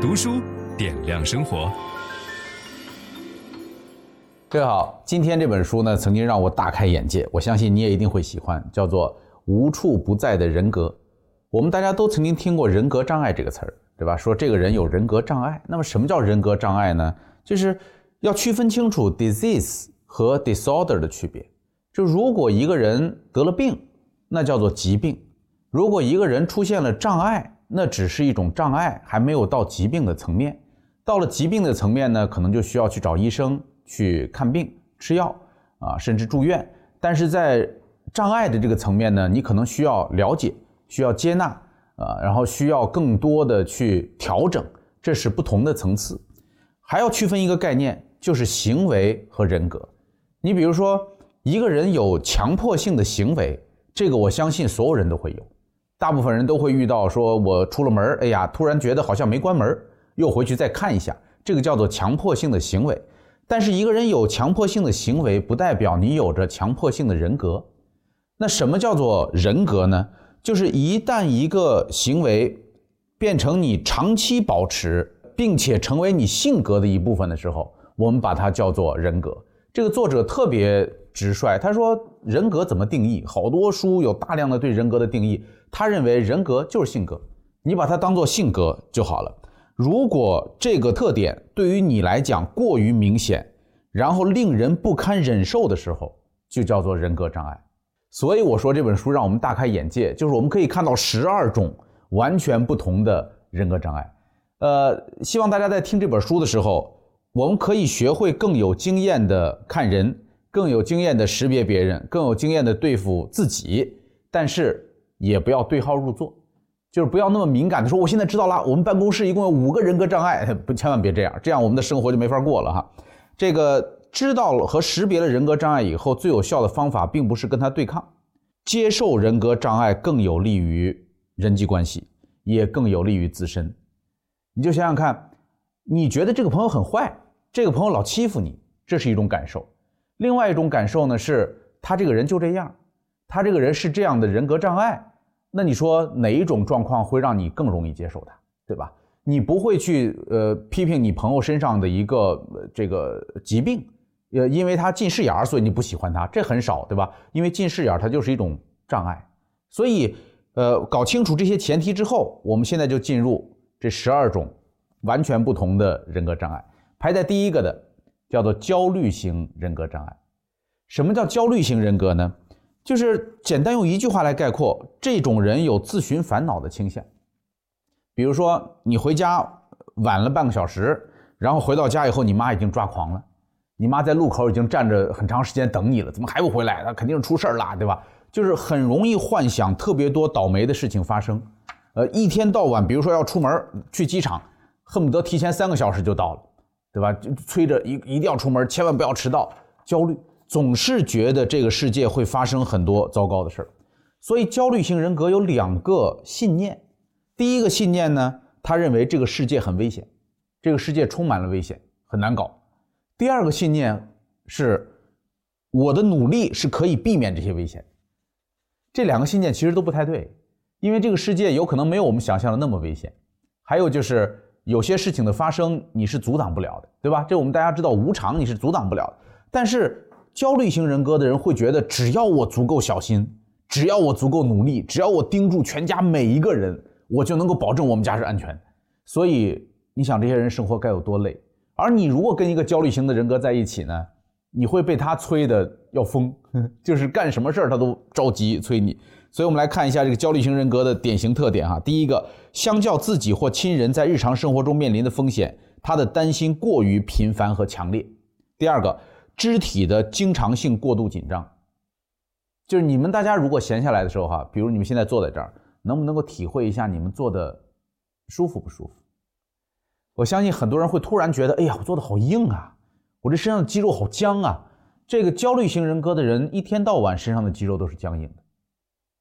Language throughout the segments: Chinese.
读书点亮生活。各位好，今天这本书呢，曾经让我大开眼界，我相信你也一定会喜欢，叫做《无处不在的人格》。我们大家都曾经听过“人格障碍”这个词儿，对吧？说这个人有人格障碍。那么什么叫人格障碍呢？就是要区分清楚 disease 和 disorder 的区别。就如果一个人得了病，那叫做疾病；如果一个人出现了障碍，那只是一种障碍，还没有到疾病的层面。到了疾病的层面呢，可能就需要去找医生。去看病、吃药啊，甚至住院。但是在障碍的这个层面呢，你可能需要了解、需要接纳啊，然后需要更多的去调整，这是不同的层次。还要区分一个概念，就是行为和人格。你比如说，一个人有强迫性的行为，这个我相信所有人都会有，大部分人都会遇到。说我出了门，哎呀，突然觉得好像没关门，又回去再看一下，这个叫做强迫性的行为。但是一个人有强迫性的行为，不代表你有着强迫性的人格。那什么叫做人格呢？就是一旦一个行为变成你长期保持，并且成为你性格的一部分的时候，我们把它叫做人格。这个作者特别直率，他说人格怎么定义？好多书有大量的对人格的定义，他认为人格就是性格，你把它当做性格就好了。如果这个特点对于你来讲过于明显，然后令人不堪忍受的时候，就叫做人格障碍。所以我说这本书让我们大开眼界，就是我们可以看到十二种完全不同的人格障碍。呃，希望大家在听这本书的时候，我们可以学会更有经验的看人，更有经验的识别别人，更有经验的对付自己，但是也不要对号入座。就是不要那么敏感的说，我现在知道了，我们办公室一共有五个人格障碍，不，千万别这样，这样我们的生活就没法过了哈。这个知道了和识别了人格障碍以后，最有效的方法并不是跟他对抗，接受人格障碍更有利于人际关系，也更有利于自身。你就想想看，你觉得这个朋友很坏，这个朋友老欺负你，这是一种感受；另外一种感受呢，是他这个人就这样，他这个人是这样的人格障碍。那你说哪一种状况会让你更容易接受他，对吧？你不会去呃批评你朋友身上的一个、呃、这个疾病，呃，因为他近视眼儿，所以你不喜欢他，这很少，对吧？因为近视眼儿它就是一种障碍，所以呃搞清楚这些前提之后，我们现在就进入这十二种完全不同的人格障碍。排在第一个的叫做焦虑型人格障碍。什么叫焦虑型人格呢？就是简单用一句话来概括，这种人有自寻烦恼的倾向。比如说，你回家晚了半个小时，然后回到家以后，你妈已经抓狂了，你妈在路口已经站着很长时间等你了，怎么还不回来？那肯定是出事儿啦，对吧？就是很容易幻想特别多倒霉的事情发生。呃，一天到晚，比如说要出门去机场，恨不得提前三个小时就到了，对吧？就催着一一定要出门，千万不要迟到，焦虑。总是觉得这个世界会发生很多糟糕的事儿，所以焦虑型人格有两个信念。第一个信念呢，他认为这个世界很危险，这个世界充满了危险，很难搞。第二个信念是，我的努力是可以避免这些危险。这两个信念其实都不太对，因为这个世界有可能没有我们想象的那么危险。还有就是有些事情的发生你是阻挡不了的，对吧？这我们大家知道，无常你是阻挡不了的，但是。焦虑型人格的人会觉得，只要我足够小心，只要我足够努力，只要我盯住全家每一个人，我就能够保证我们家是安全。所以，你想这些人生活该有多累？而你如果跟一个焦虑型的人格在一起呢，你会被他催得要疯，就是干什么事儿他都着急催你。所以我们来看一下这个焦虑型人格的典型特点哈。第一个，相较自己或亲人在日常生活中面临的风险，他的担心过于频繁和强烈。第二个。肢体的经常性过度紧张，就是你们大家如果闲下来的时候哈，比如你们现在坐在这儿，能不能够体会一下你们坐的舒服不舒服？我相信很多人会突然觉得，哎呀，我坐的好硬啊，我这身上的肌肉好僵啊。这个焦虑型人格的人一天到晚身上的肌肉都是僵硬的，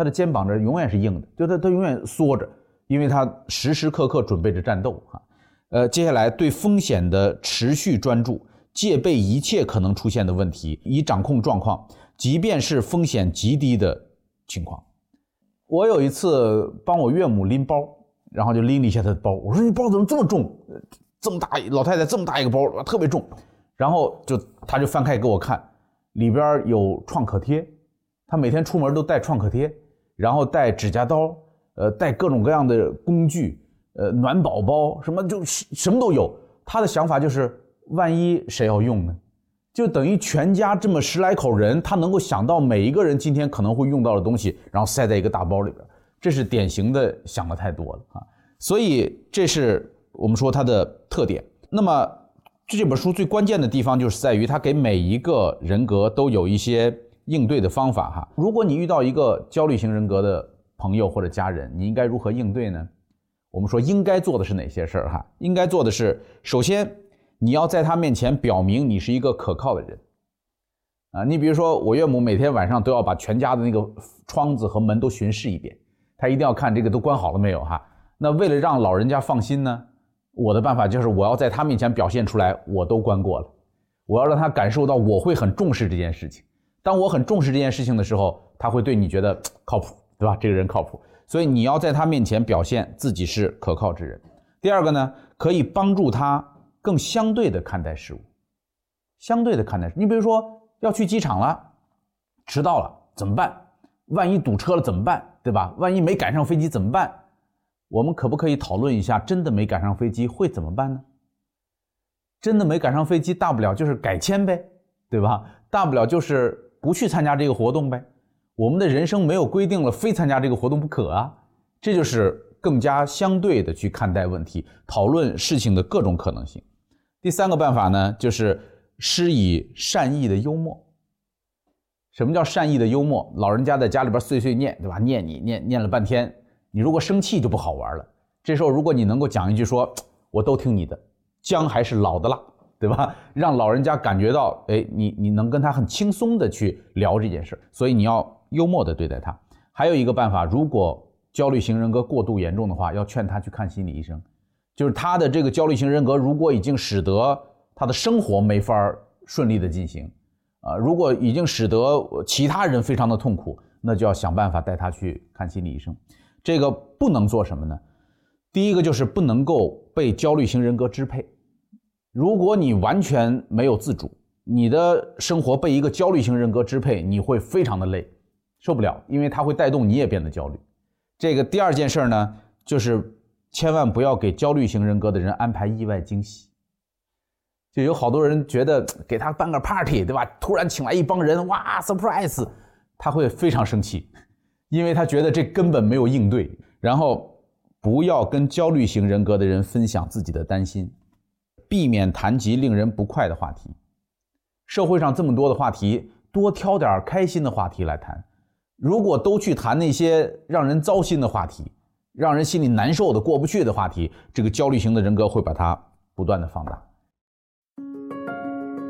他的肩膀这永远是硬的，就他他永远缩着，因为他时时刻刻准备着战斗哈。呃，接下来对风险的持续专注。戒备一切可能出现的问题，以掌控状况，即便是风险极低的情况。我有一次帮我岳母拎包，然后就拎了一下她的包。我说：“你包怎么这么重？这么大老太太这么大一个包，特别重。”然后就他就翻开给我看，里边有创可贴，他每天出门都带创可贴，然后带指甲刀，呃，带各种各样的工具，呃，暖宝宝什么就什么都有。他的想法就是，万一谁要用呢？就等于全家这么十来口人，他能够想到每一个人今天可能会用到的东西，然后塞在一个大包里边，这是典型的想的太多了啊！所以这是我们说它的特点。那么这本书最关键的地方就是在于它给每一个人格都有一些应对的方法哈。如果你遇到一个焦虑型人格的朋友或者家人，你应该如何应对呢？我们说应该做的是哪些事儿哈？应该做的是首先。你要在他面前表明你是一个可靠的人，啊，你比如说我岳母每天晚上都要把全家的那个窗子和门都巡视一遍，她一定要看这个都关好了没有哈。那为了让老人家放心呢，我的办法就是我要在他面前表现出来我都关过了，我要让他感受到我会很重视这件事情。当我很重视这件事情的时候，他会对你觉得靠谱，对吧？这个人靠谱，所以你要在他面前表现自己是可靠之人。第二个呢，可以帮助他。更相对的看待事物，相对的看待。你比如说要去机场了，迟到了怎么办？万一堵车了怎么办？对吧？万一没赶上飞机怎么办？我们可不可以讨论一下，真的没赶上飞机会怎么办呢？真的没赶上飞机，大不了就是改签呗，对吧？大不了就是不去参加这个活动呗。我们的人生没有规定了非参加这个活动不可啊，这就是更加相对的去看待问题，讨论事情的各种可能性。第三个办法呢，就是施以善意的幽默。什么叫善意的幽默？老人家在家里边碎碎念，对吧？念你念念了半天，你如果生气就不好玩了。这时候如果你能够讲一句说，我都听你的，姜还是老的辣，对吧？让老人家感觉到，哎，你你能跟他很轻松的去聊这件事。所以你要幽默的对待他。还有一个办法，如果焦虑型人格过度严重的话，要劝他去看心理医生。就是他的这个焦虑型人格，如果已经使得他的生活没法顺利的进行，啊，如果已经使得其他人非常的痛苦，那就要想办法带他去看心理医生。这个不能做什么呢？第一个就是不能够被焦虑型人格支配。如果你完全没有自主，你的生活被一个焦虑型人格支配，你会非常的累，受不了，因为它会带动你也变得焦虑。这个第二件事呢，就是。千万不要给焦虑型人格的人安排意外惊喜。就有好多人觉得给他办个 party，对吧？突然请来一帮人，哇，surprise，他会非常生气，因为他觉得这根本没有应对。然后不要跟焦虑型人格的人分享自己的担心，避免谈及令人不快的话题。社会上这么多的话题，多挑点开心的话题来谈。如果都去谈那些让人糟心的话题，让人心里难受的过不去的话题，这个焦虑型的人格会把它不断的放大。